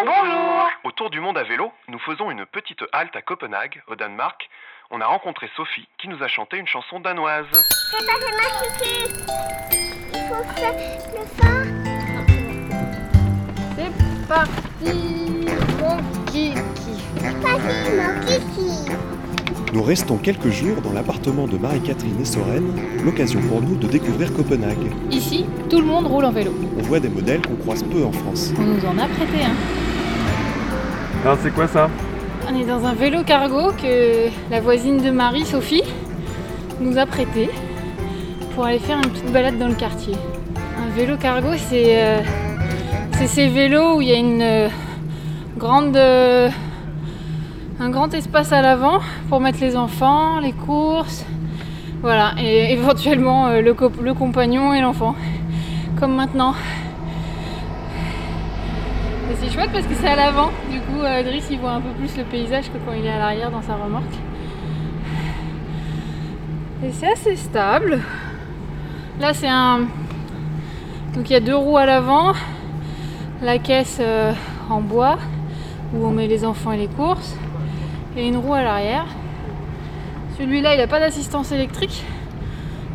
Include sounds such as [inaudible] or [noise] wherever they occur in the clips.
Bonjour. Au tour du monde à vélo, nous faisons une petite halte à Copenhague, au Danemark. On a rencontré Sophie qui nous a chanté une chanson danoise. C'est pas fait ma kiki. Il faut faire le phare. C'est parti, mon kiki. Mon kiki. Nous restons quelques jours dans l'appartement de Marie-Catherine et Soren, l'occasion pour nous de découvrir Copenhague. Ici, tout le monde roule en vélo. On voit des modèles qu'on croise peu en France. On nous en a prêté un. Alors c'est quoi ça? On est dans un vélo cargo que la voisine de Marie, Sophie, nous a prêté pour aller faire une petite balade dans le quartier. Un vélo cargo, c'est euh, c'est ces vélos où il y a une euh, grande, euh, un grand espace à l'avant pour mettre les enfants, les courses, voilà, et [laughs] éventuellement euh, le, co- le compagnon et l'enfant, comme maintenant. C'est chouette parce que c'est à l'avant, du coup euh, Driss il voit un peu plus le paysage que quand il est à l'arrière dans sa remorque. Et c'est assez stable. Là c'est un... Donc il y a deux roues à l'avant, la caisse euh, en bois où on met les enfants et les courses, et une roue à l'arrière. Celui-là il n'a pas d'assistance électrique,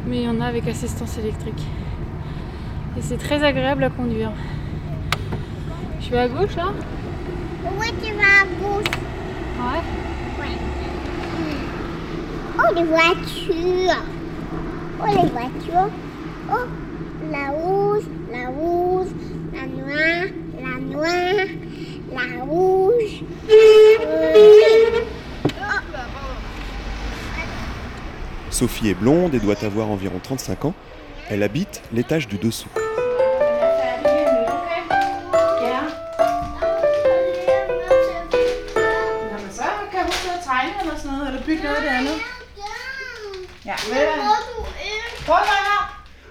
mais il y en a avec assistance électrique. Et c'est très agréable à conduire. Je vais à gauche là? Où tu vas à gauche Ouais. Ouais. Oh, les voitures. Oh, les voitures. Oh, la rouge, la rouge, la noire, la noire, la rouge. Oui. Sophie est blonde et doit avoir environ 35 ans. Elle habite l'étage du dessous.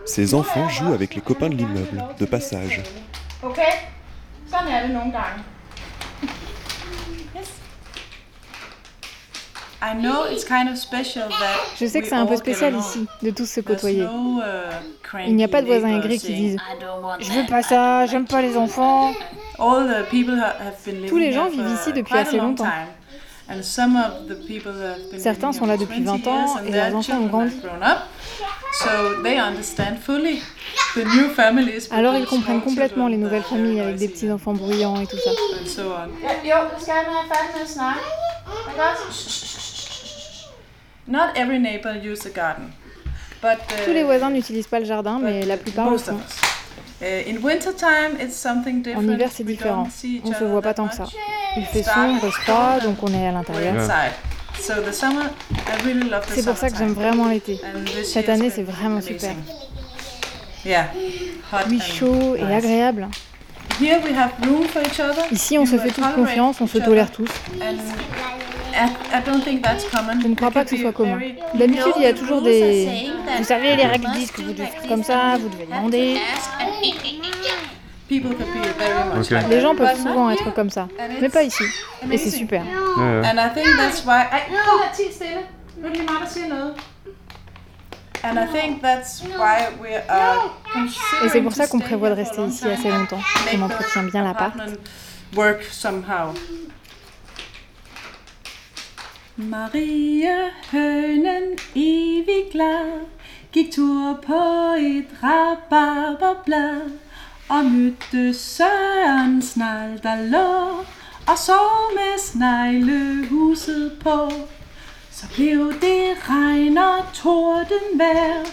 Ses enfants jouent avec les copains de l'immeuble, de passage. Okay? Je sais que c'est un peu spécial ici de tous se There's côtoyer. no, uh, Il n'y a pas de voisins aigris qui disent saying, "I don't want Je veux pas ça, j'aime pas les children." enfants. All the people ha- have been living Tous les gens here vivent for ici depuis quite a assez long longtemps. time. And some of the people have been Certains living sont here là for depuis 20 20 ans years and et leurs enfants ont grandi. have grown up. So they understand fully the new families with Alors ils comprennent complètement children les nouvelles that familles avec des noisy petits enfants bruyants et tout ça. Not every neighbor use a garden. But uh, Tous les voisins n'utilisent pas le jardin, mais la plupart le font. Uh, in winter time, it's something different. En hiver, c'est différent. On se other voit pas tant que ça. Il fait sombre et froid, donc on est à l'intérieur. C'est pour ça que j'aime vraiment l'été. Cette année, c'est vraiment super. Oui, chaud et agréable. Here we have room for each other. Ici, on se fait tous confiance, on se tolère tous. And I, I don't think that's common. Je ne crois pas que ce soit commun. D'habitude, il y a toujours des... Vous savez, les règles disent que vous devez faire comme ça, vous devez demander. People could be very much Ok. like Les that. gens peuvent souvent être comme ça, And mais pas ici. Et c'est super. Ouais, ouais. Er Et c'est pour ça qu'on prévoit de rester ici assez longtemps, Make entretient bien l'appart. Apartment. Maria hønen evig glad Gik tur på et rabarberblad Og mødte Søren snegl, der lå Og så med sneglehuset på Så blev det regn og tordenvejr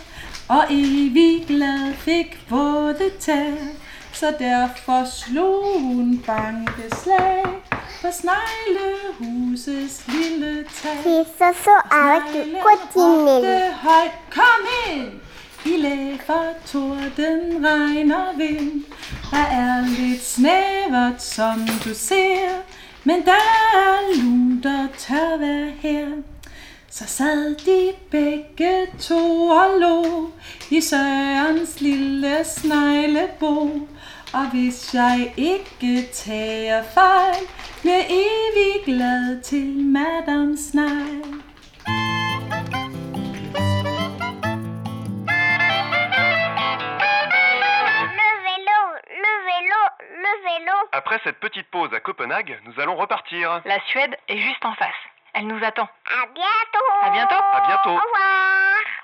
Og evig glad fik våde tær Så derfor slog hun bankeslag på sneglehusets lille tag ça avec le continent. højt, kom ind! I læfer torden, regn og vind. Der er lidt snævert, som du ser, men der er lunt og tørvejr her. Så sad de begge to og lå i Sørens lille sneglebo. Og hvis jeg ikke tager fejl, evig glad til Madame Snegl. Le vélo, le vélo, le vélo, Après cette petite pause à Copenhague, nous allons repartir. La Suède est juste en face. Elle nous attend. À bientôt. À bientôt. À bientôt. Au revoir.